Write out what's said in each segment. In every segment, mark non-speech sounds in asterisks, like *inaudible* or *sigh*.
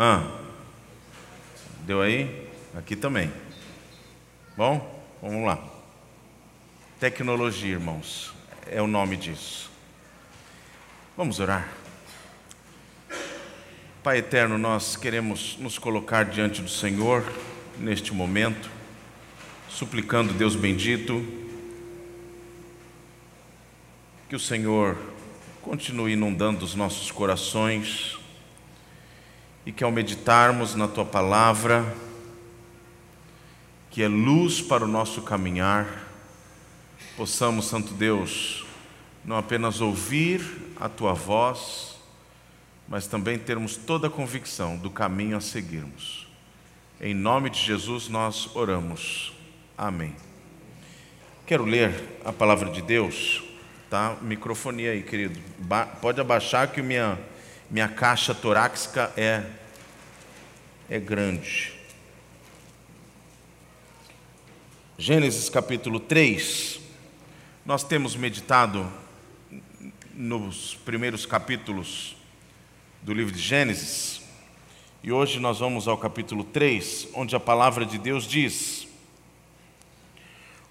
Ah, deu aí? Aqui também. Bom, vamos lá. Tecnologia, irmãos, é o nome disso. Vamos orar. Pai eterno, nós queremos nos colocar diante do Senhor neste momento, suplicando, Deus bendito, que o Senhor continue inundando os nossos corações e que ao meditarmos na tua palavra, que é luz para o nosso caminhar, possamos, Santo Deus, não apenas ouvir a tua voz, mas também termos toda a convicção do caminho a seguirmos. Em nome de Jesus nós oramos. Amém. Quero ler a palavra de Deus, tá? Microfonia aí, querido. Ba pode abaixar que minha minha caixa torácica é é grande. Gênesis capítulo 3. Nós temos meditado nos primeiros capítulos do livro de Gênesis. E hoje nós vamos ao capítulo 3, onde a palavra de Deus diz: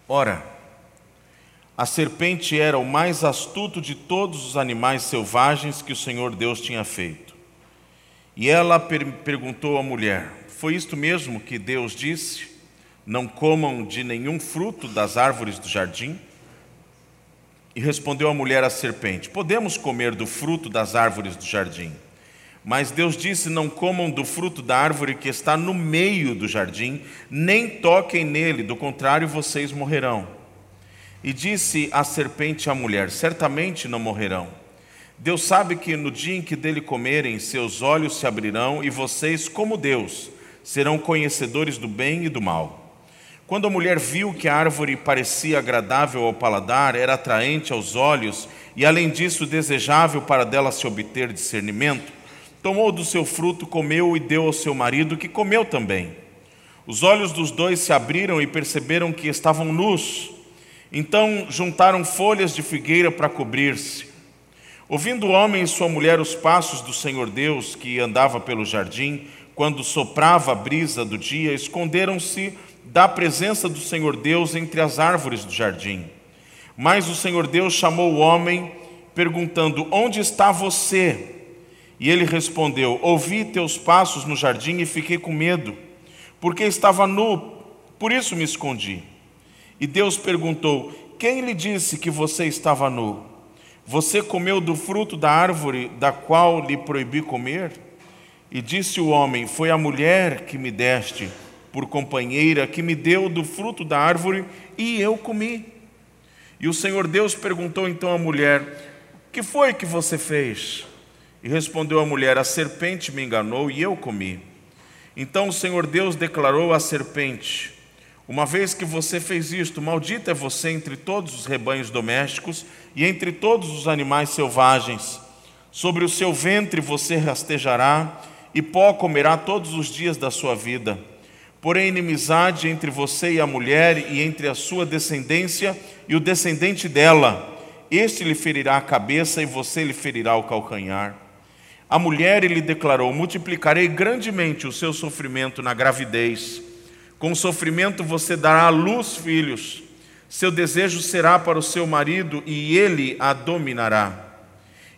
Ora, a serpente era o mais astuto de todos os animais selvagens que o Senhor Deus tinha feito. E ela per perguntou à mulher: Foi isto mesmo que Deus disse? Não comam de nenhum fruto das árvores do jardim? E respondeu a mulher à serpente: Podemos comer do fruto das árvores do jardim. Mas Deus disse: Não comam do fruto da árvore que está no meio do jardim, nem toquem nele, do contrário vocês morrerão. E disse a serpente à mulher: Certamente não morrerão. Deus sabe que no dia em que dele comerem, seus olhos se abrirão e vocês, como Deus, serão conhecedores do bem e do mal. Quando a mulher viu que a árvore parecia agradável ao paladar, era atraente aos olhos e, além disso, desejável para dela se obter discernimento, tomou do seu fruto, comeu e deu ao seu marido, que comeu também. Os olhos dos dois se abriram e perceberam que estavam nus. Então juntaram folhas de figueira para cobrir-se. Ouvindo o homem e sua mulher os passos do Senhor Deus que andava pelo jardim, quando soprava a brisa do dia, esconderam-se da presença do Senhor Deus entre as árvores do jardim. Mas o Senhor Deus chamou o homem, perguntando: Onde está você? E ele respondeu: Ouvi teus passos no jardim e fiquei com medo, porque estava nu, por isso me escondi. E Deus perguntou: Quem lhe disse que você estava nu? Você comeu do fruto da árvore da qual lhe proibi comer? E disse o homem: Foi a mulher que me deste por companheira, que me deu do fruto da árvore e eu comi. E o Senhor Deus perguntou então à mulher: Que foi que você fez? E respondeu a mulher: A serpente me enganou e eu comi. Então o Senhor Deus declarou à serpente: Uma vez que você fez isto, maldita é você entre todos os rebanhos domésticos e entre todos os animais selvagens. Sobre o seu ventre você rastejará e pó comerá todos os dias da sua vida. Porém, inimizade entre você e a mulher, e entre a sua descendência e o descendente dela. Este lhe ferirá a cabeça e você lhe ferirá o calcanhar. A mulher lhe declarou: Multiplicarei grandemente o seu sofrimento na gravidez. Com sofrimento você dará à luz filhos. Seu desejo será para o seu marido e ele a dominará.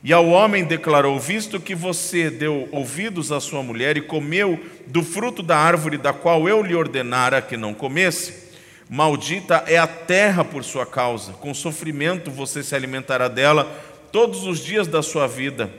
E ao homem declarou: Visto que você deu ouvidos à sua mulher e comeu do fruto da árvore da qual eu lhe ordenara que não comesse, maldita é a terra por sua causa. Com sofrimento você se alimentará dela todos os dias da sua vida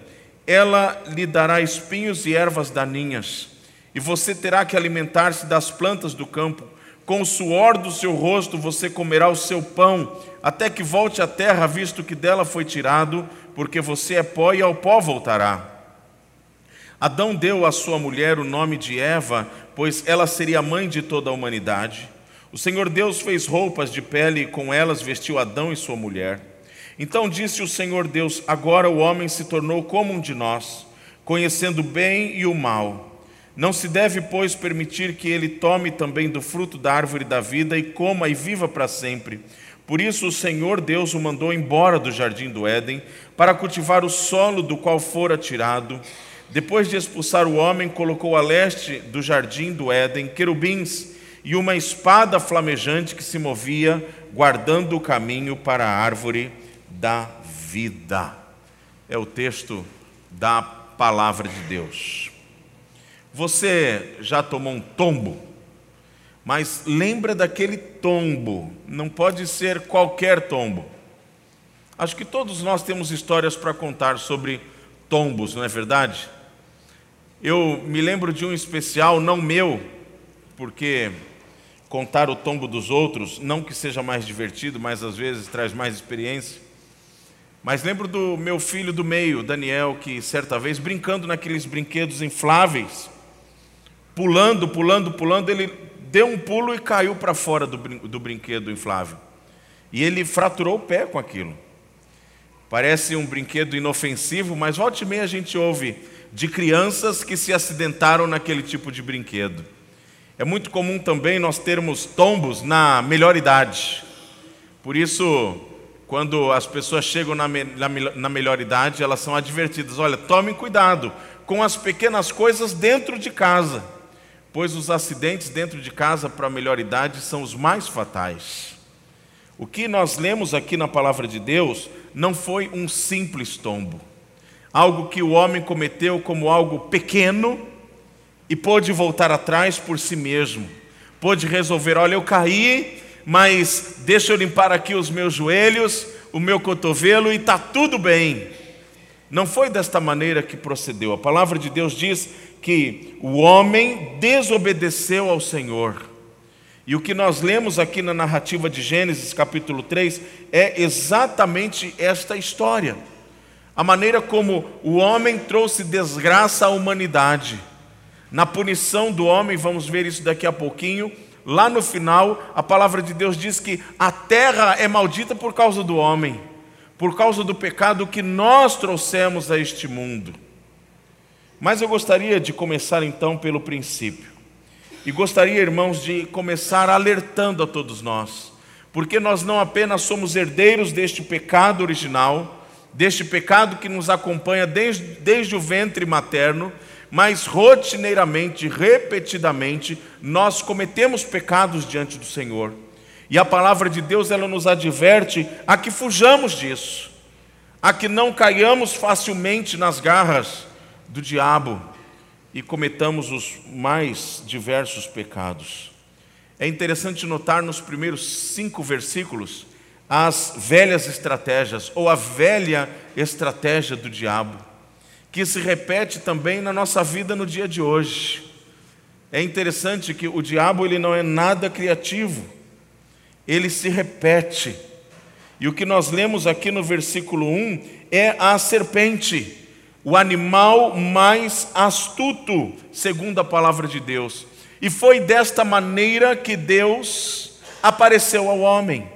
ela lhe dará espinhos e ervas daninhas, e você terá que alimentar-se das plantas do campo. Com o suor do seu rosto você comerá o seu pão, até que volte à terra, visto que dela foi tirado, porque você é pó e ao pó voltará. Adão deu à sua mulher o nome de Eva, pois ela seria mãe de toda a humanidade. O Senhor Deus fez roupas de pele e com elas vestiu Adão e sua mulher. Então disse o Senhor Deus: Agora o homem se tornou como um de nós, conhecendo o bem e o mal. Não se deve, pois, permitir que ele tome também do fruto da árvore da vida e coma e viva para sempre. Por isso o Senhor Deus o mandou embora do jardim do Éden para cultivar o solo do qual fora tirado. Depois de expulsar o homem, colocou a leste do jardim do Éden querubins e uma espada flamejante que se movia, guardando o caminho para a árvore da vida. É o texto da palavra de Deus. Você já tomou um tombo? Mas lembra daquele tombo, não pode ser qualquer tombo. Acho que todos nós temos histórias para contar sobre tombos, não é verdade? Eu me lembro de um especial, não meu, porque contar o tombo dos outros, não que seja mais divertido, mas às vezes traz mais experiência. Mas lembro do meu filho do meio, Daniel, que certa vez, brincando naqueles brinquedos infláveis, pulando, pulando, pulando, ele deu um pulo e caiu para fora do, do brinquedo inflável. E ele fraturou o pé com aquilo. Parece um brinquedo inofensivo, mas volta e meia a gente ouve de crianças que se acidentaram naquele tipo de brinquedo. É muito comum também nós termos tombos na melhor idade. Por isso, quando as pessoas chegam na, na, na melhor idade, elas são advertidas: olha, tomem cuidado com as pequenas coisas dentro de casa pois os acidentes dentro de casa para a melhor idade são os mais fatais. O que nós lemos aqui na palavra de Deus não foi um simples tombo, algo que o homem cometeu como algo pequeno e pôde voltar atrás por si mesmo, pôde resolver: olha, eu caí, mas deixa eu limpar aqui os meus joelhos, o meu cotovelo e está tudo bem. Não foi desta maneira que procedeu. A palavra de Deus diz que o homem desobedeceu ao Senhor. E o que nós lemos aqui na narrativa de Gênesis, capítulo 3, é exatamente esta história. A maneira como o homem trouxe desgraça à humanidade. Na punição do homem, vamos ver isso daqui a pouquinho. Lá no final, a palavra de Deus diz que a terra é maldita por causa do homem, por causa do pecado que nós trouxemos a este mundo. Mas eu gostaria de começar então pelo princípio. E gostaria, irmãos, de começar alertando a todos nós, porque nós não apenas somos herdeiros deste pecado original, deste pecado que nos acompanha desde, desde o ventre materno, mas rotineiramente, repetidamente, nós cometemos pecados diante do Senhor. E a palavra de Deus ela nos adverte a que fujamos disso, a que não caiamos facilmente nas garras do diabo e cometamos os mais diversos pecados. É interessante notar nos primeiros cinco versículos as velhas estratégias, ou a velha estratégia do diabo, que se repete também na nossa vida no dia de hoje. É interessante que o diabo ele não é nada criativo, ele se repete. E o que nós lemos aqui no versículo 1 é a serpente o animal mais astuto, segundo a palavra de Deus. E foi desta maneira que Deus apareceu ao homem,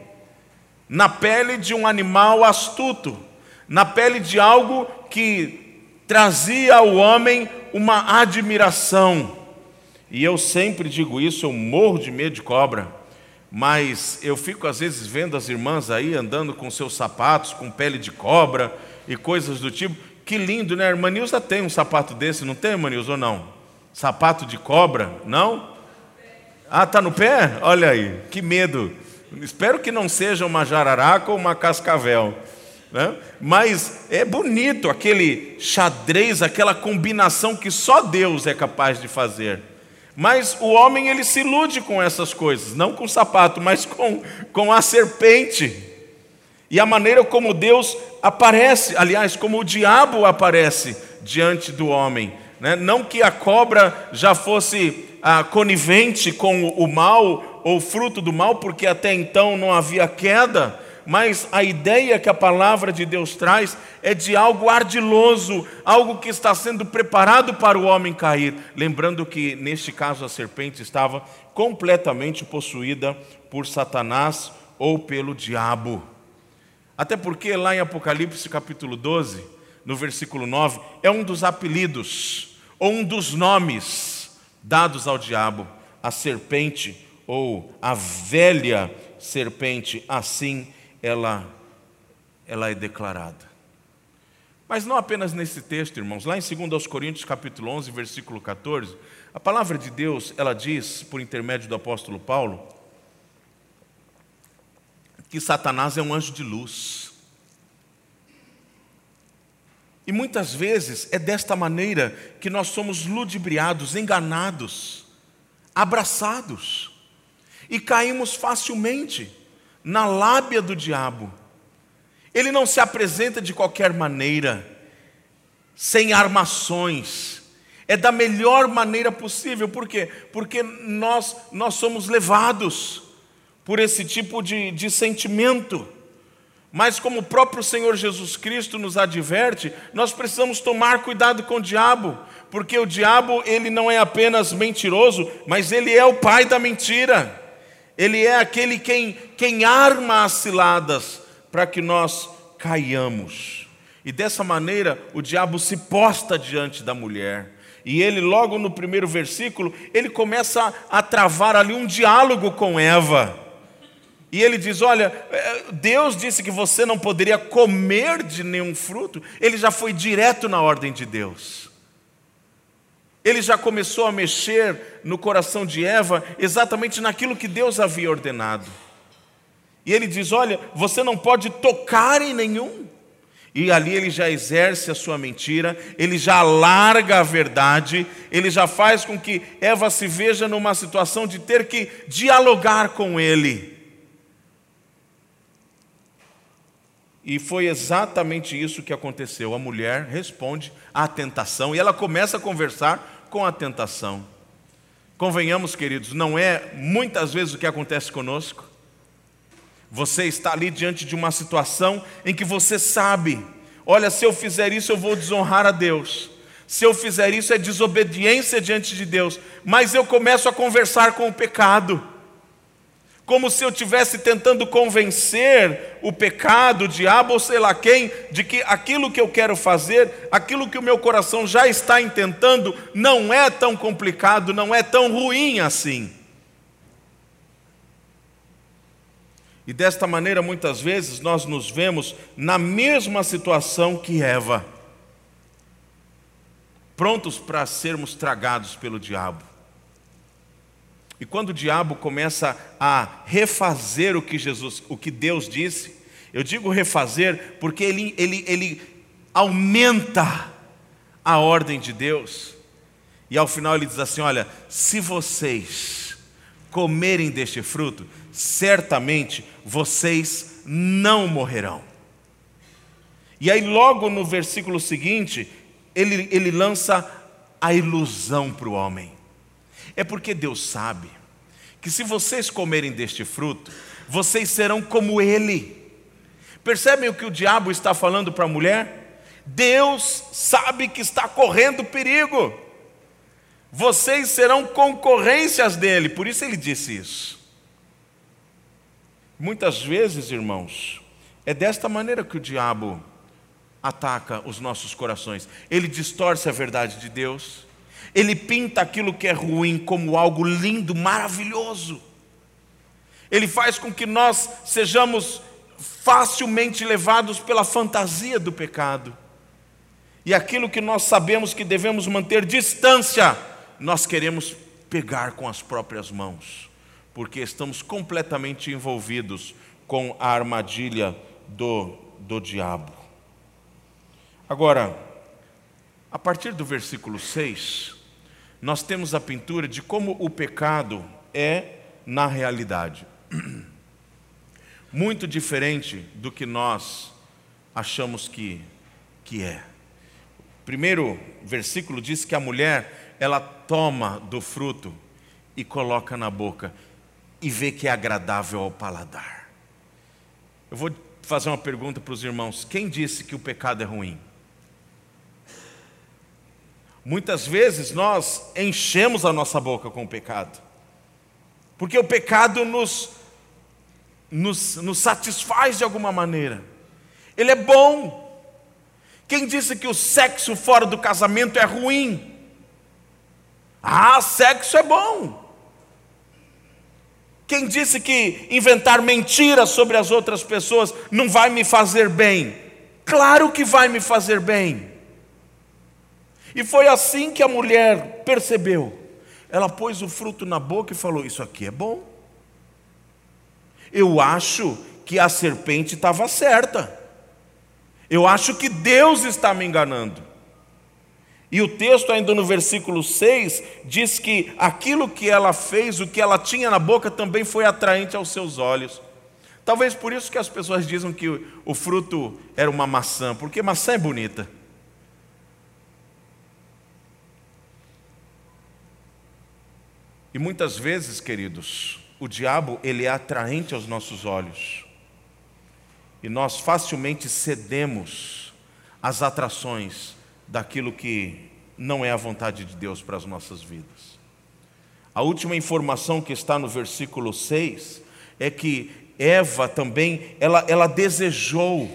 na pele de um animal astuto, na pele de algo que trazia ao homem uma admiração. E eu sempre digo isso, eu morro de medo de cobra, mas eu fico às vezes vendo as irmãs aí andando com seus sapatos com pele de cobra e coisas do tipo, que lindo, né? A irmã Nilza tem um sapato desse, não tem, irmã Nilza, ou não? Sapato de cobra? Não? Ah, tá no pé? Olha aí, que medo. Espero que não seja uma jararaca ou uma cascavel. Né? Mas é bonito aquele xadrez, aquela combinação que só Deus é capaz de fazer. Mas o homem ele se ilude com essas coisas, não com o sapato, mas com, com a serpente. E a maneira como Deus aparece, aliás, como o diabo aparece diante do homem. Né? Não que a cobra já fosse ah, conivente com o mal ou fruto do mal, porque até então não havia queda, mas a ideia que a palavra de Deus traz é de algo ardiloso, algo que está sendo preparado para o homem cair. Lembrando que, neste caso, a serpente estava completamente possuída por Satanás ou pelo diabo. Até porque lá em Apocalipse capítulo 12, no versículo 9, é um dos apelidos, ou um dos nomes dados ao diabo, a serpente, ou a velha serpente, assim ela, ela é declarada. Mas não apenas nesse texto, irmãos. Lá em 2 Coríntios, capítulo 11, versículo 14, a palavra de Deus, ela diz, por intermédio do apóstolo Paulo, que Satanás é um anjo de luz. E muitas vezes é desta maneira que nós somos ludibriados, enganados, abraçados e caímos facilmente na lábia do diabo. Ele não se apresenta de qualquer maneira, sem armações. É da melhor maneira possível. Por quê? Porque nós, nós somos levados por esse tipo de, de sentimento. Mas como o próprio Senhor Jesus Cristo nos adverte, nós precisamos tomar cuidado com o diabo, porque o diabo ele não é apenas mentiroso, mas ele é o pai da mentira. Ele é aquele quem, quem arma as ciladas para que nós caiamos. E dessa maneira o diabo se posta diante da mulher. E ele, logo no primeiro versículo, ele começa a travar ali um diálogo com Eva. E ele diz: Olha, é, Deus disse que você não poderia comer de nenhum fruto. Ele já foi direto na ordem de Deus. Ele já começou a mexer no coração de Eva exatamente naquilo que Deus havia ordenado. E ele diz: Olha, você não pode tocar em nenhum. E ali ele já exerce a sua mentira, ele já larga a verdade, ele já faz com que Eva se veja numa situação de ter que dialogar com ele. E foi exatamente isso que aconteceu. A mulher responde à tentação e ela começa a conversar com a tentação. Convenhamos, queridos, não é muitas vezes o que acontece conosco. Você está ali diante de uma situação em que você sabe: olha, se eu fizer isso, eu vou desonrar a Deus. Se eu fizer isso, é desobediência diante de Deus. Mas eu começo a conversar com o pecado como se eu estivesse tentando convencer o pecado, o diabo ou sei lá quem, de que aquilo que eu quero fazer, aquilo que o meu coração já está intentando, não é tão complicado, não é tão ruim assim. E desta maneira, muitas vezes, nós nos vemos na mesma situação que Eva, prontos para sermos tragados pelo diabo. E quando o diabo começa a refazer o que Jesus, o que Deus disse, eu digo refazer porque ele, ele, ele aumenta a ordem de Deus. E ao final ele diz assim: Olha, se vocês comerem deste fruto, certamente vocês não morrerão. E aí, logo no versículo seguinte, ele, ele lança a ilusão para o homem. É porque Deus sabe que se vocês comerem deste fruto, vocês serão como Ele. Percebem o que o diabo está falando para a mulher? Deus sabe que está correndo perigo. Vocês serão concorrências dele, por isso ele disse isso. Muitas vezes, irmãos, é desta maneira que o diabo ataca os nossos corações. Ele distorce a verdade de Deus, ele pinta aquilo que é ruim como algo lindo, maravilhoso. Ele faz com que nós sejamos facilmente levados pela fantasia do pecado. E aquilo que nós sabemos que devemos manter distância, nós queremos pegar com as próprias mãos, porque estamos completamente envolvidos com a armadilha do, do diabo. Agora, a partir do versículo 6, nós temos a pintura de como o pecado é na realidade. *clears throat* Muito diferente do que nós achamos que, que é. O primeiro versículo diz que a mulher, ela toma do fruto e coloca na boca e vê que é agradável ao paladar. Eu vou fazer uma pergunta para os irmãos: quem disse que o pecado é ruim? Muitas vezes nós enchemos a nossa boca com o pecado, porque o pecado nos, nos, nos satisfaz de alguma maneira, ele é bom. Quem disse que o sexo fora do casamento é ruim? Ah, sexo é bom. Quem disse que inventar mentiras sobre as outras pessoas não vai me fazer bem? Claro que vai me fazer bem. E foi assim que a mulher percebeu. Ela pôs o fruto na boca e falou: Isso aqui é bom. Eu acho que a serpente estava certa. Eu acho que Deus está me enganando. E o texto, ainda no versículo 6, diz que aquilo que ela fez, o que ela tinha na boca, também foi atraente aos seus olhos. Talvez por isso que as pessoas dizem que o fruto era uma maçã, porque maçã é bonita. E muitas vezes, queridos, o diabo ele é atraente aos nossos olhos. E nós facilmente cedemos às atrações daquilo que não é a vontade de Deus para as nossas vidas. A última informação que está no versículo 6 é que Eva também, ela, ela desejou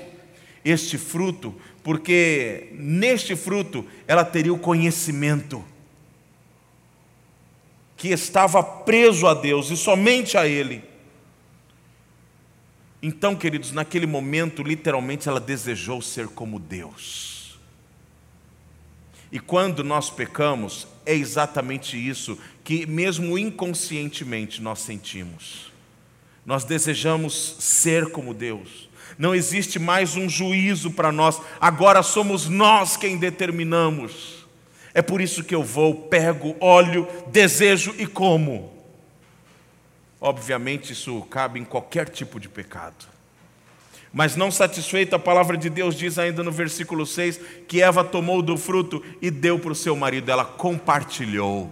este fruto, porque neste fruto ela teria o conhecimento que estava preso a Deus e somente a Ele. Então, queridos, naquele momento, literalmente, ela desejou ser como Deus. E quando nós pecamos, é exatamente isso que, mesmo inconscientemente, nós sentimos. Nós desejamos ser como Deus. Não existe mais um juízo para nós, agora somos nós quem determinamos. É por isso que eu vou, pego, olho, desejo e como. Obviamente, isso cabe em qualquer tipo de pecado. Mas não satisfeita, a palavra de Deus diz ainda no versículo 6 que Eva tomou do fruto e deu para o seu marido, ela compartilhou.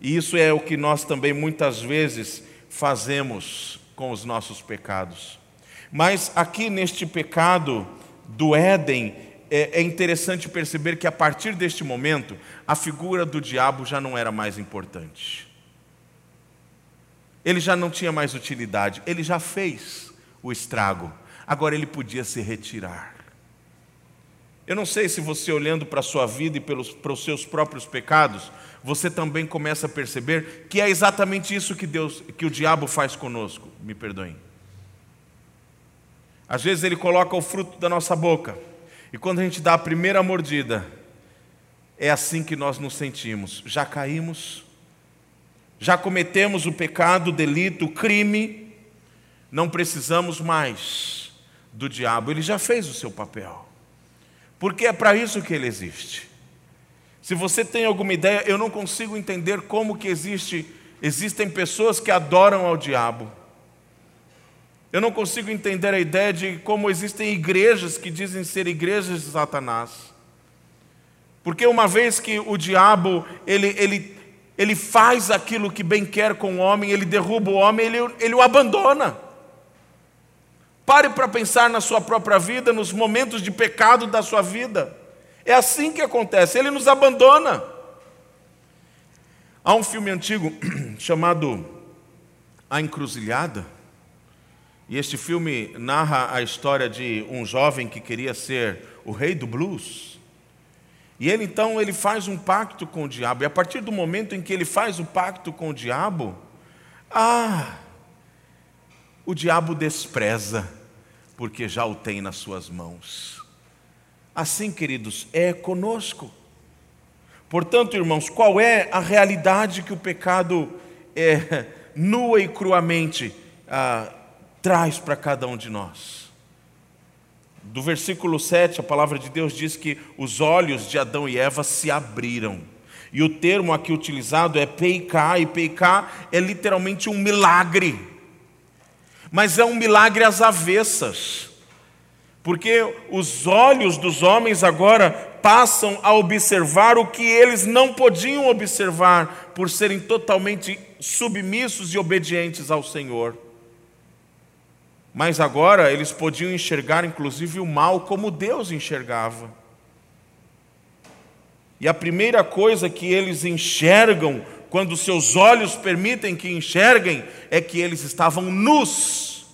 E isso é o que nós também muitas vezes fazemos com os nossos pecados. Mas aqui neste pecado do Éden, é, é interessante perceber que a partir deste momento, a figura do diabo já não era mais importante. Ele já não tinha mais utilidade, ele já fez o estrago, agora ele podia se retirar. Eu não sei se você, olhando para a sua vida e pelos, para os seus próprios pecados, você também começa a perceber que é exatamente isso que Deus, que o diabo faz conosco. Me perdoem. Às vezes ele coloca o fruto da nossa boca, e quando a gente dá a primeira mordida, é assim que nós nos sentimos. Já caímos, já cometemos o pecado, o delito, o crime, não precisamos mais do diabo, ele já fez o seu papel. Porque é para isso que ele existe. Se você tem alguma ideia, eu não consigo entender como que existe, existem pessoas que adoram ao diabo. Eu não consigo entender a ideia de como existem igrejas que dizem ser igrejas de Satanás. Porque uma vez que o diabo, ele, ele, ele faz aquilo que bem quer com o homem, ele derruba o homem, ele, ele o abandona. Pare para pensar na sua própria vida, nos momentos de pecado da sua vida. É assim que acontece, ele nos abandona. Há um filme antigo *clears throat* chamado A Encruzilhada e este filme narra a história de um jovem que queria ser o rei do blues. E ele então ele faz um pacto com o diabo. E a partir do momento em que ele faz o pacto com o diabo, ah, o diabo despreza, porque já o tem nas suas mãos. Assim, queridos, é conosco. Portanto, irmãos, qual é a realidade que o pecado é, nua e cruamente ah, traz para cada um de nós. Do versículo 7, a palavra de Deus diz que os olhos de Adão e Eva se abriram. E o termo aqui utilizado é peiká, e peiká é literalmente um milagre. Mas é um milagre às avessas. Porque os olhos dos homens agora passam a observar o que eles não podiam observar, por serem totalmente submissos e obedientes ao Senhor. Mas agora eles podiam enxergar inclusive o mal como Deus enxergava. E a primeira coisa que eles enxergam, quando seus olhos permitem que enxerguem, é que eles estavam nus.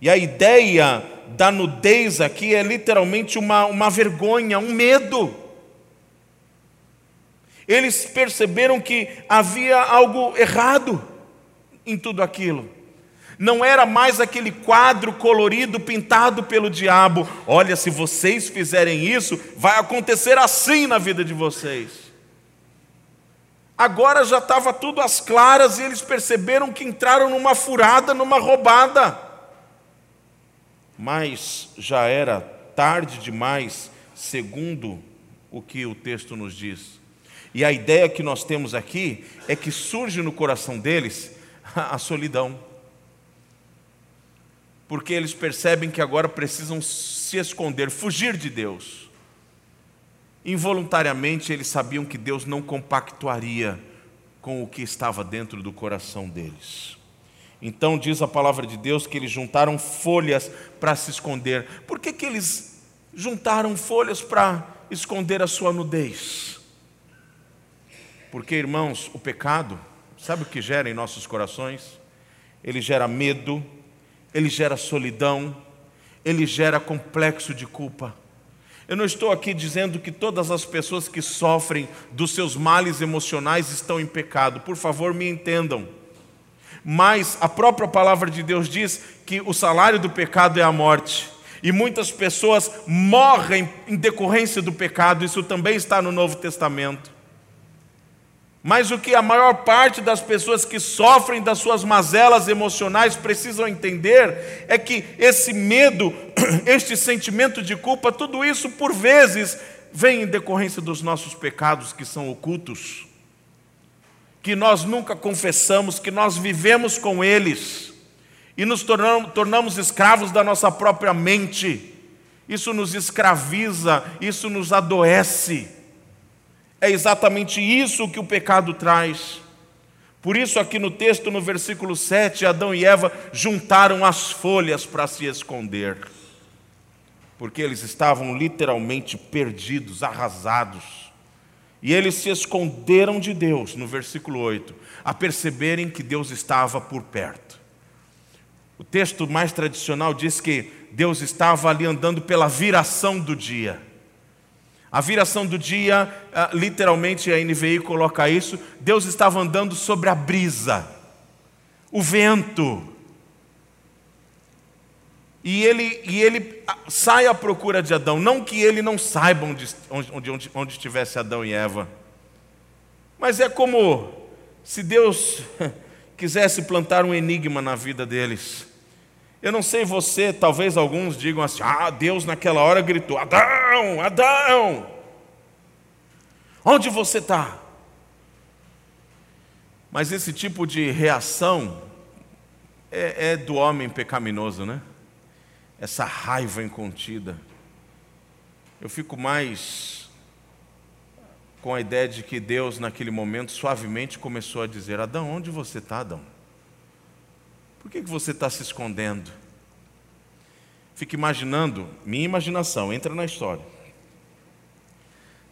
E a ideia da nudez aqui é literalmente uma, uma vergonha, um medo. Eles perceberam que havia algo errado em tudo aquilo. Não era mais aquele quadro colorido pintado pelo diabo. Olha, se vocês fizerem isso, vai acontecer assim na vida de vocês. Agora já estava tudo às claras e eles perceberam que entraram numa furada, numa roubada. Mas já era tarde demais, segundo o que o texto nos diz. E a ideia que nós temos aqui é que surge no coração deles *laughs* a solidão. Porque eles percebem que agora precisam se esconder, fugir de Deus. Involuntariamente eles sabiam que Deus não compactuaria com o que estava dentro do coração deles. Então diz a palavra de Deus que eles juntaram folhas para se esconder. Por que, que eles juntaram folhas para esconder a sua nudez? Porque, irmãos, o pecado, sabe o que gera em nossos corações? Ele gera medo, ele gera solidão, ele gera complexo de culpa. Eu não estou aqui dizendo que todas as pessoas que sofrem dos seus males emocionais estão em pecado, por favor, me entendam. Mas a própria palavra de Deus diz que o salário do pecado é a morte. E muitas pessoas morrem em decorrência do pecado, isso também está no Novo Testamento. Mas o que a maior parte das pessoas que sofrem das suas mazelas emocionais precisam entender é que esse medo, *clears throat* este sentimento de culpa, tudo isso por vezes vem em decorrência dos nossos pecados que são ocultos, que nós nunca confessamos, que nós vivemos com eles e nos tornamos, tornamos escravos da nossa própria mente. Isso nos escraviza, isso nos adoece. É exatamente isso que o pecado traz. Por isso, aqui no texto, no versículo 7, Adão e Eva juntaram as folhas para se esconder, porque eles estavam literalmente perdidos, arrasados. E eles se esconderam de Deus, no versículo 8, a perceberem que Deus estava por perto. O texto mais tradicional diz que Deus estava ali andando pela viração do dia. A viração do dia, ah, literalmente a NVI coloca isso, Deus estava andando sobre a brisa, o vento. E ele, e ele ah, sai à procura de Adão. Não que ele não saiba onde, onde, onde, onde estivesse Adão e Eva. Mas é como se Deus *laughs* quisesse plantar um enigma na vida deles. Eu não sei você, talvez alguns digam assim: ah, Deus naquela hora gritou: Adão, Adão, onde você está? Mas esse tipo de reação é, é do homem pecaminoso, né? Essa raiva incontida. Eu fico mais com a ideia de que Deus, naquele momento, suavemente começou a dizer: Adão, onde você está, Adão? Por que, que você está se escondendo? Fico imaginando, minha imaginação, entra na história.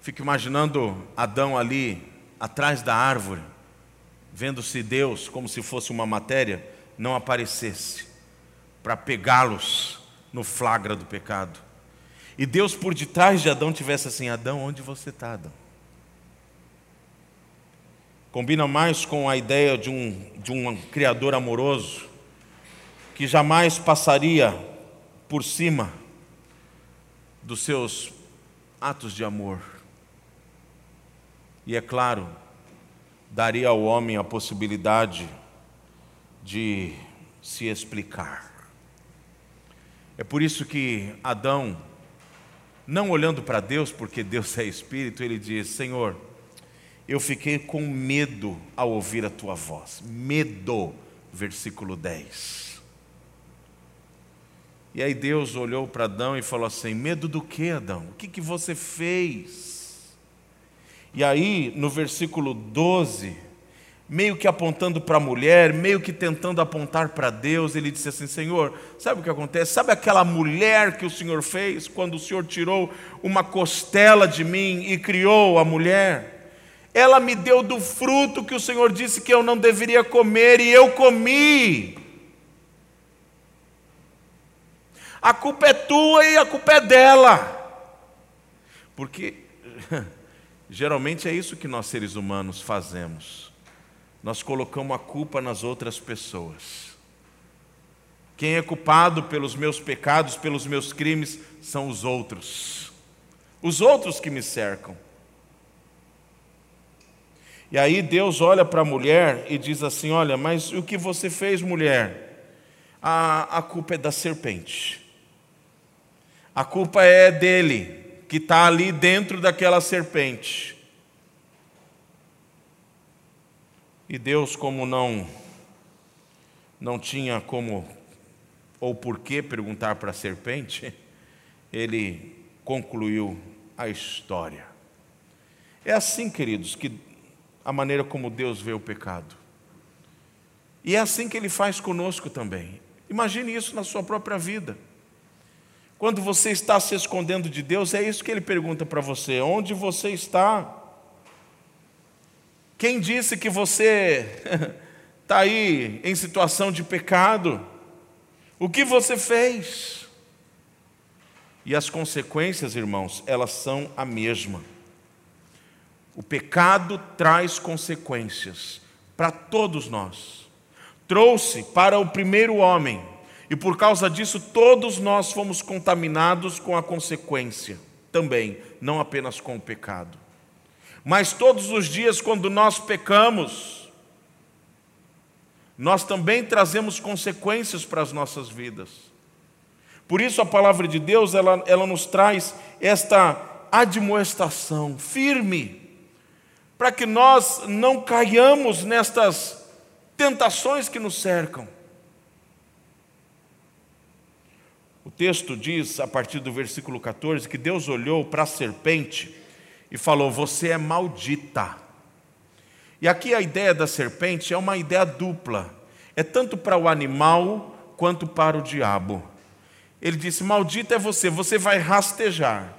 Fico imaginando Adão ali, atrás da árvore, vendo se Deus, como se fosse uma matéria, não aparecesse para pegá-los no flagra do pecado. E Deus por detrás de Adão tivesse assim: Adão, onde você está, Adão? Combina mais com a ideia de um, de um Criador amoroso que jamais passaria por cima dos seus atos de amor. E é claro, daria ao homem a possibilidade de se explicar. É por isso que Adão, não olhando para Deus, porque Deus é espírito, ele diz: Senhor, eu fiquei com medo ao ouvir a tua voz. Medo, versículo 10. E aí Deus olhou para Adão e falou assim: Medo do que, Adão? O que, que você fez? E aí, no versículo 12, meio que apontando para a mulher, meio que tentando apontar para Deus, ele disse assim: Senhor, sabe o que acontece? Sabe aquela mulher que o Senhor fez quando o Senhor tirou uma costela de mim e criou a mulher? Ela me deu do fruto que o Senhor disse que eu não deveria comer e eu comi. A culpa é tua e a culpa é dela. Porque *laughs* geralmente é isso que nós seres humanos fazemos. Nós colocamos a culpa nas outras pessoas. Quem é culpado pelos meus pecados, pelos meus crimes, são os outros. Os outros que me cercam. E aí Deus olha para a mulher e diz assim: Olha, mas o que você fez, mulher? A, a culpa é da serpente. A culpa é dele, que está ali dentro daquela serpente. E Deus, como não não tinha como ou por que perguntar para a serpente, ele concluiu a história. É assim, queridos, que a maneira como Deus vê o pecado. E é assim que ele faz conosco também. Imagine isso na sua própria vida. Quando você está se escondendo de Deus, é isso que ele pergunta para você: onde você está? Quem disse que você está *laughs* aí em situação de pecado? O que você fez? E as consequências, irmãos, elas são a mesma. O pecado traz consequências para todos nós. Trouxe para o primeiro homem e por causa disso, todos nós fomos contaminados com a consequência também, não apenas com o pecado. Mas todos os dias, quando nós pecamos, nós também trazemos consequências para as nossas vidas. Por isso, a palavra de Deus, ela, ela nos traz esta admoestação firme, para que nós não caiamos nestas tentações que nos cercam. O texto diz, a partir do versículo 14, que Deus olhou para a serpente e falou: Você é maldita. E aqui a ideia da serpente é uma ideia dupla, é tanto para o animal quanto para o diabo. Ele disse: Maldita é você, você vai rastejar.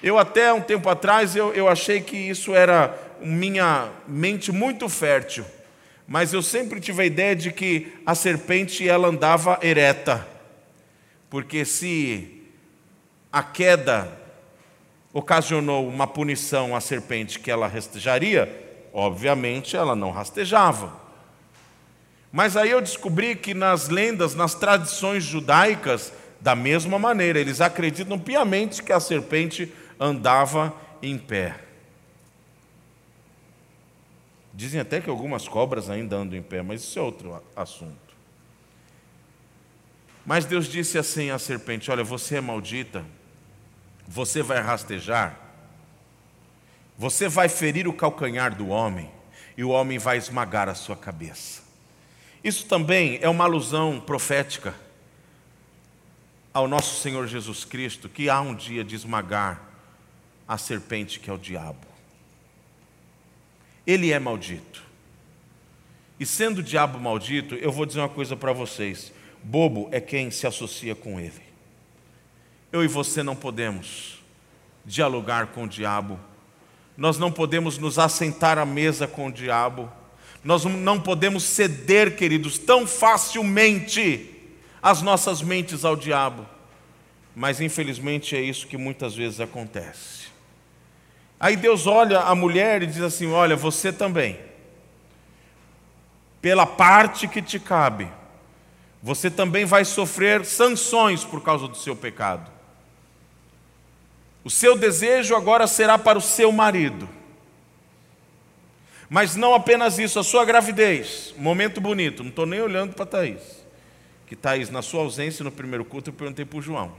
Eu até um tempo atrás eu, eu achei que isso era minha mente muito fértil, mas eu sempre tive a ideia de que a serpente ela andava ereta porque se a queda ocasionou uma punição à serpente que ela rastejaria, obviamente ela não rastejava. Mas aí eu descobri que nas lendas, nas tradições judaicas, da mesma maneira, eles acreditam piamente que a serpente andava em pé. Dizem até que algumas cobras ainda andam em pé, mas isso é outro assunto. Mas Deus disse assim à serpente: Olha, você é maldita, você vai rastejar, você vai ferir o calcanhar do homem, e o homem vai esmagar a sua cabeça. Isso também é uma alusão profética ao nosso Senhor Jesus Cristo, que há um dia de esmagar a serpente que é o diabo. Ele é maldito. E sendo o diabo maldito, eu vou dizer uma coisa para vocês: Bobo é quem se associa com ele. Eu e você não podemos dialogar com o diabo, nós não podemos nos assentar à mesa com o diabo, nós não podemos ceder, queridos, tão facilmente as nossas mentes ao diabo, mas infelizmente é isso que muitas vezes acontece. Aí Deus olha a mulher e diz assim: Olha, você também, pela parte que te cabe, você também vai sofrer sanções por causa do seu pecado. O seu desejo agora será para o seu marido. Mas não apenas isso, a sua gravidez, momento bonito, não estou nem olhando para Thaís. Que Thaís, na sua ausência no primeiro culto, eu perguntei para o João.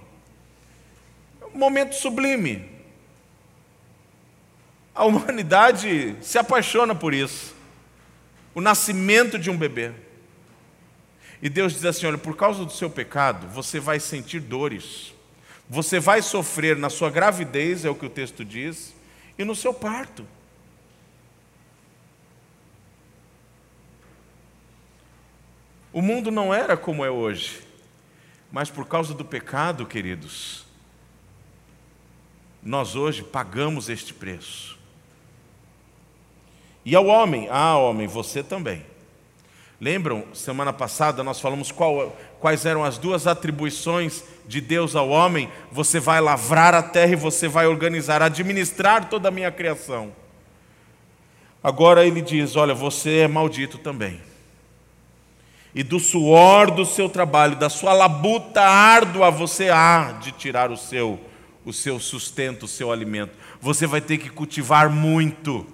Um momento sublime. A humanidade se apaixona por isso. O nascimento de um bebê. E Deus diz assim: olha, por causa do seu pecado, você vai sentir dores, você vai sofrer na sua gravidez, é o que o texto diz, e no seu parto. O mundo não era como é hoje, mas por causa do pecado, queridos, nós hoje pagamos este preço. E ao homem, ah, homem, você também. Lembram, semana passada nós falamos qual, quais eram as duas atribuições de Deus ao homem? Você vai lavrar a terra e você vai organizar, administrar toda a minha criação. Agora ele diz: Olha, você é maldito também. e do suor do seu trabalho, da sua labuta árdua, você há de tirar o seu, o seu sustento, o seu alimento. Você vai ter que cultivar muito.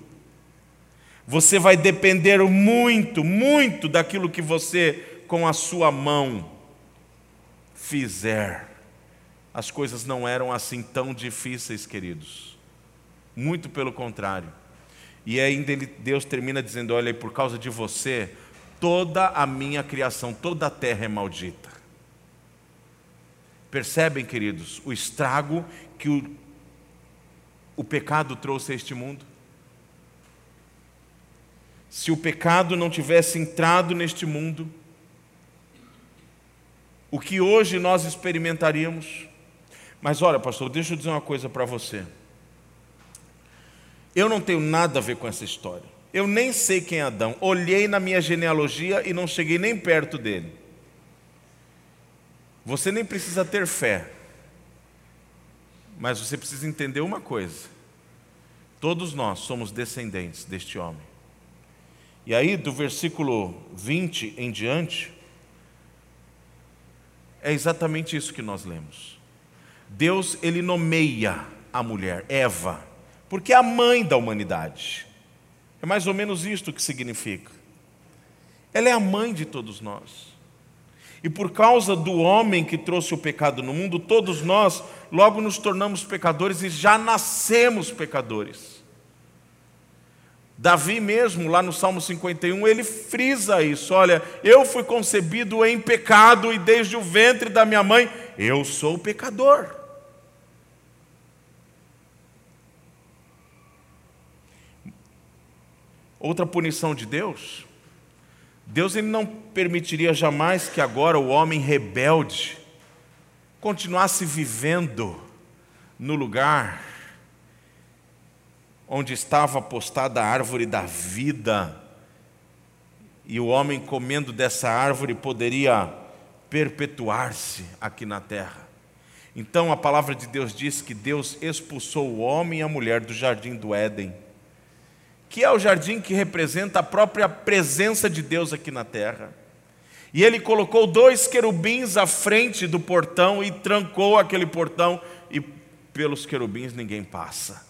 Você vai depender muito, muito daquilo que você, com a sua mão, fizer. As coisas não eram assim tão difíceis, queridos. Muito pelo contrário. E ainda Deus termina dizendo: Olha, por causa de você, toda a minha criação, toda a terra é maldita. Percebem, queridos, o estrago que o, o pecado trouxe a este mundo? Se o pecado não tivesse entrado neste mundo, o que hoje nós experimentaríamos? Mas olha, pastor, deixa eu dizer uma coisa para você. Eu não tenho nada a ver com essa história. Eu nem sei quem é Adão. Olhei na minha genealogia e não cheguei nem perto dele. Você nem precisa ter fé. Mas você precisa entender uma coisa. Todos nós somos descendentes deste homem. E aí, do versículo 20 em diante, é exatamente isso que nós lemos. Deus, ele nomeia a mulher, Eva, porque é a mãe da humanidade. É mais ou menos isto que significa. Ela é a mãe de todos nós. E por causa do homem que trouxe o pecado no mundo, todos nós logo nos tornamos pecadores e já nascemos pecadores. Davi mesmo, lá no Salmo 51, ele frisa isso: olha, eu fui concebido em pecado e desde o ventre da minha mãe eu sou pecador. Outra punição de Deus, Deus ele não permitiria jamais que agora o homem rebelde continuasse vivendo no lugar onde estava postada a árvore da vida, e o homem comendo dessa árvore poderia perpetuar-se aqui na terra. Então a palavra de Deus diz que Deus expulsou o homem e a mulher do jardim do Éden, que é o jardim que representa a própria presença de Deus aqui na terra. E ele colocou dois querubins à frente do portão e trancou aquele portão, e pelos querubins ninguém passa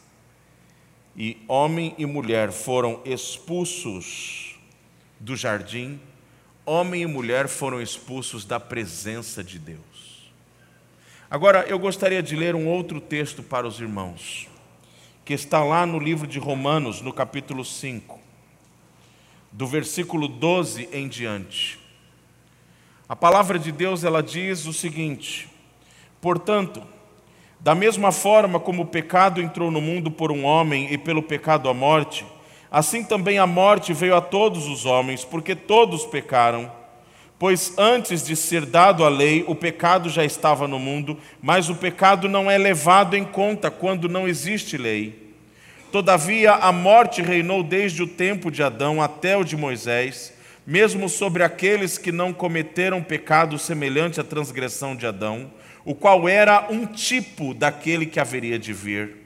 e homem e mulher foram expulsos do jardim, homem e mulher foram expulsos da presença de Deus. Agora, eu gostaria de ler um outro texto para os irmãos, que está lá no livro de Romanos, no capítulo 5, do versículo 12 em diante. A palavra de Deus, ela diz o seguinte: Portanto, da mesma forma como o pecado entrou no mundo por um homem e pelo pecado a morte, assim também a morte veio a todos os homens, porque todos pecaram. Pois antes de ser dado a lei, o pecado já estava no mundo, mas o pecado não é levado em conta quando não existe lei. Todavia, a morte reinou desde o tempo de Adão até o de Moisés, mesmo sobre aqueles que não cometeram pecado semelhante à transgressão de Adão o qual era um tipo daquele que haveria de vir.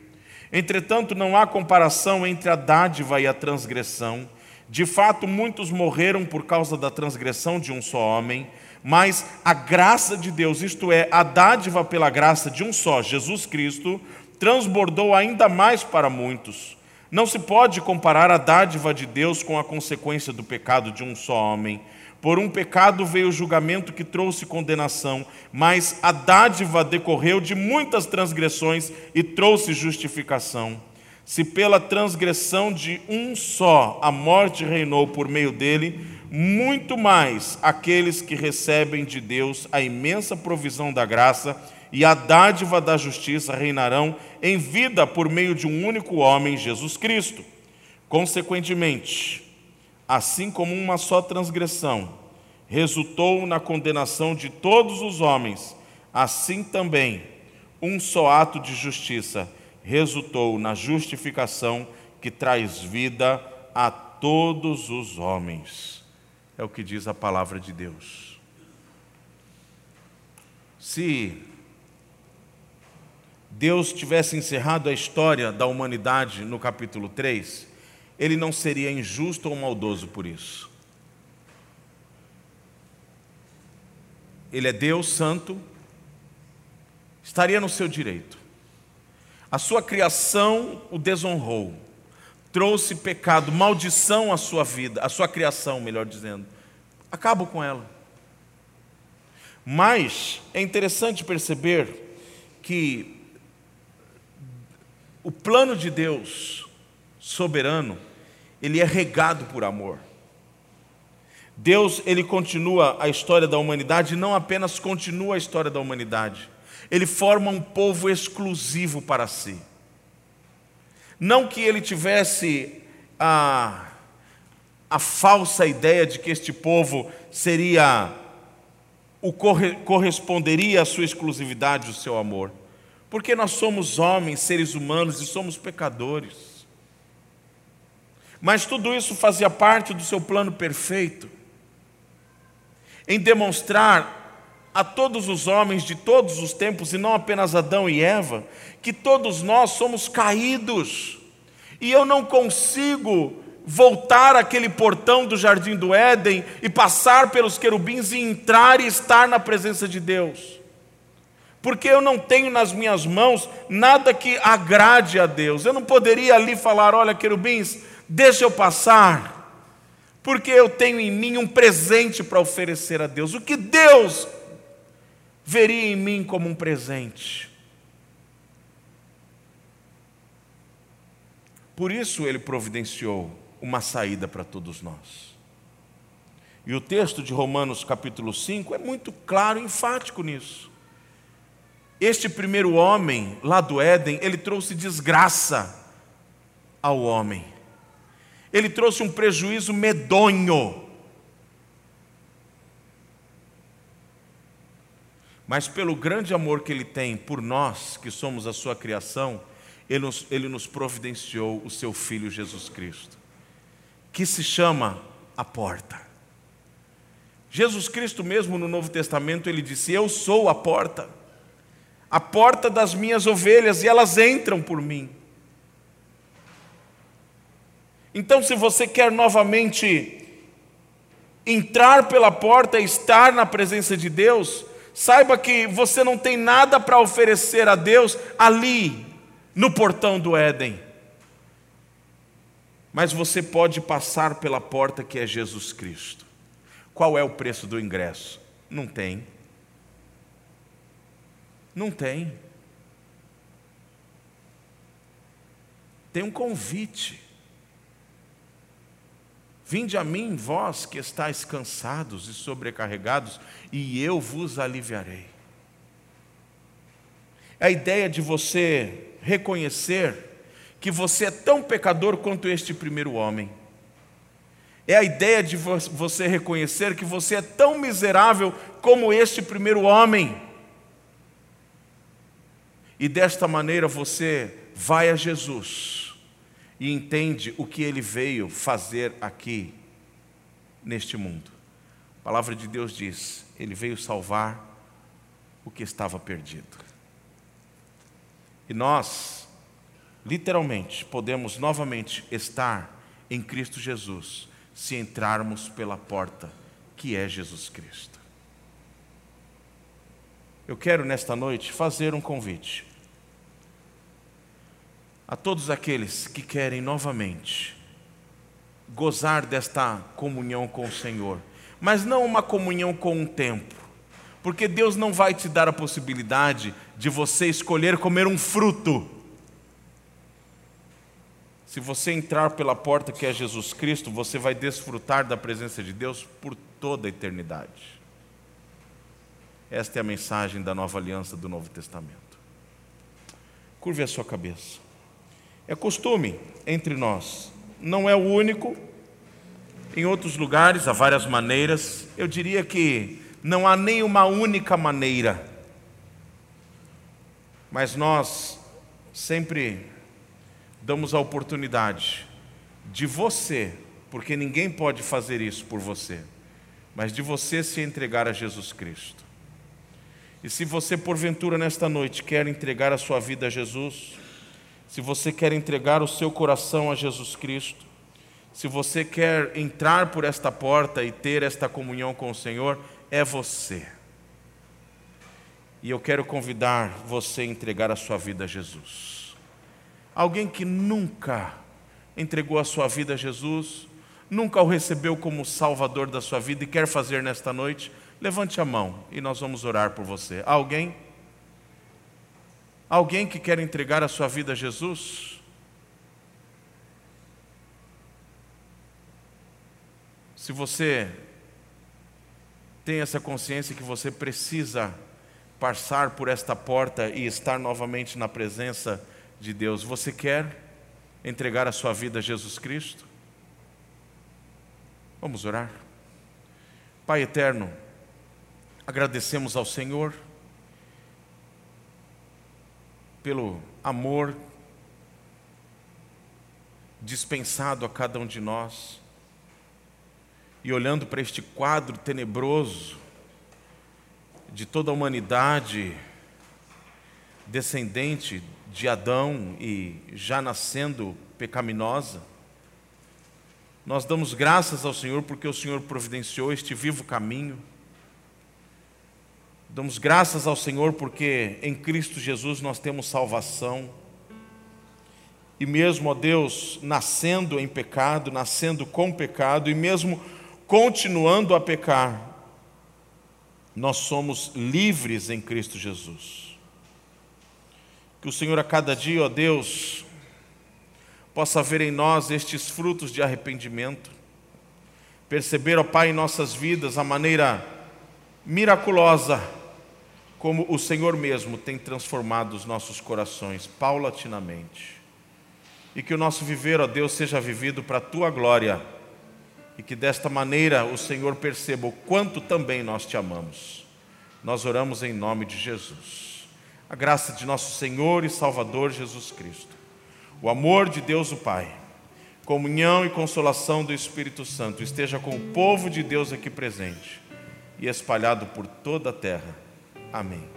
Entretanto, não há comparação entre a dádiva e a transgressão. De fato, muitos morreram por causa da transgressão de um só homem, mas a graça de Deus, isto é, a dádiva pela graça de um só, Jesus Cristo, transbordou ainda mais para muitos. Não se pode comparar a dádiva de Deus com a consequência do pecado de um só homem. Por um pecado veio o julgamento que trouxe condenação, mas a dádiva decorreu de muitas transgressões e trouxe justificação. Se pela transgressão de um só a morte reinou por meio dele, muito mais aqueles que recebem de Deus a imensa provisão da graça e a dádiva da justiça reinarão em vida por meio de um único homem, Jesus Cristo. Consequentemente, assim como uma só transgressão resultou na condenação de todos os homens, assim também um só ato de justiça resultou na justificação que traz vida a todos os homens. É o que diz a palavra de Deus. Se Deus tivesse encerrado a história da humanidade no capítulo 3, ele não seria injusto ou maldoso por isso. ele é Deus santo, estaria no seu direito. A sua criação o desonrou, trouxe pecado, maldição à sua vida, à sua criação, melhor dizendo. Acabo com ela. Mas é interessante perceber que o plano de Deus soberano, ele é regado por amor. Deus, ele continua a história da humanidade, não apenas continua a história da humanidade, ele forma um povo exclusivo para si. Não que ele tivesse a, a falsa ideia de que este povo seria o corresponderia à sua exclusividade, o seu amor. Porque nós somos homens, seres humanos e somos pecadores. Mas tudo isso fazia parte do seu plano perfeito em demonstrar a todos os homens de todos os tempos, e não apenas Adão e Eva, que todos nós somos caídos, e eu não consigo voltar àquele portão do jardim do Éden e passar pelos querubins e entrar e estar na presença de Deus. Porque eu não tenho nas minhas mãos nada que agrade a Deus. Eu não poderia ali falar: olha, querubins, deixa eu passar porque eu tenho em mim um presente para oferecer a Deus. O que Deus veria em mim como um presente? Por isso ele providenciou uma saída para todos nós. E o texto de Romanos capítulo 5 é muito claro e enfático nisso. Este primeiro homem, lá do Éden, ele trouxe desgraça ao homem ele trouxe um prejuízo medonho. Mas pelo grande amor que ele tem por nós, que somos a sua criação, ele nos, ele nos providenciou o seu Filho Jesus Cristo, que se chama a porta. Jesus Cristo, mesmo no Novo Testamento, ele disse: Eu sou a porta, a porta das minhas ovelhas, e elas entram por mim. Então, se você quer novamente entrar pela porta e estar na presença de Deus, saiba que você não tem nada para oferecer a Deus ali, no portão do Éden. Mas você pode passar pela porta que é Jesus Cristo. Qual é o preço do ingresso? Não tem. Não tem. Tem um convite. Vinde a mim, vós que estáis cansados e sobrecarregados, e eu vos aliviarei. A ideia de você reconhecer que você é tão pecador quanto este primeiro homem. É a ideia de você reconhecer que você é tão miserável como este primeiro homem. E desta maneira você vai a Jesus e entende o que ele veio fazer aqui neste mundo. A palavra de Deus diz: ele veio salvar o que estava perdido. E nós, literalmente, podemos novamente estar em Cristo Jesus se entrarmos pela porta que é Jesus Cristo. Eu quero nesta noite fazer um convite a todos aqueles que querem novamente gozar desta comunhão com o Senhor, mas não uma comunhão com um tempo, porque Deus não vai te dar a possibilidade de você escolher comer um fruto. Se você entrar pela porta que é Jesus Cristo, você vai desfrutar da presença de Deus por toda a eternidade. Esta é a mensagem da nova aliança do Novo Testamento. Curve a sua cabeça. É costume entre nós, não é o único. Em outros lugares, há várias maneiras. Eu diria que não há nenhuma única maneira. Mas nós sempre damos a oportunidade de você, porque ninguém pode fazer isso por você, mas de você se entregar a Jesus Cristo. E se você, porventura, nesta noite, quer entregar a sua vida a Jesus, se você quer entregar o seu coração a Jesus Cristo, se você quer entrar por esta porta e ter esta comunhão com o Senhor, é você. E eu quero convidar você a entregar a sua vida a Jesus. Alguém que nunca entregou a sua vida a Jesus, nunca o recebeu como Salvador da sua vida e quer fazer nesta noite, levante a mão e nós vamos orar por você. Alguém? Alguém que quer entregar a sua vida a Jesus? Se você tem essa consciência que você precisa passar por esta porta e estar novamente na presença de Deus. Você quer entregar a sua vida a Jesus Cristo? Vamos orar. Pai eterno, agradecemos ao Senhor pelo amor dispensado a cada um de nós. E olhando para este quadro tenebroso de toda a humanidade descendente de Adão e já nascendo pecaminosa. Nós damos graças ao Senhor porque o Senhor providenciou este vivo caminho. Damos graças ao Senhor porque em Cristo Jesus nós temos salvação. E mesmo, ó Deus, nascendo em pecado, nascendo com pecado e mesmo continuando a pecar, nós somos livres em Cristo Jesus. Que o Senhor a cada dia, ó Deus, possa ver em nós estes frutos de arrependimento, perceber, ó Pai, em nossas vidas a maneira miraculosa como o Senhor mesmo tem transformado os nossos corações paulatinamente. E que o nosso viver, ó Deus, seja vivido para a tua glória e que desta maneira o Senhor perceba o quanto também nós te amamos. Nós oramos em nome de Jesus. A graça de nosso Senhor e Salvador Jesus Cristo, o amor de Deus o Pai, comunhão e consolação do Espírito Santo esteja com o povo de Deus aqui presente e espalhado por toda a terra. Amém.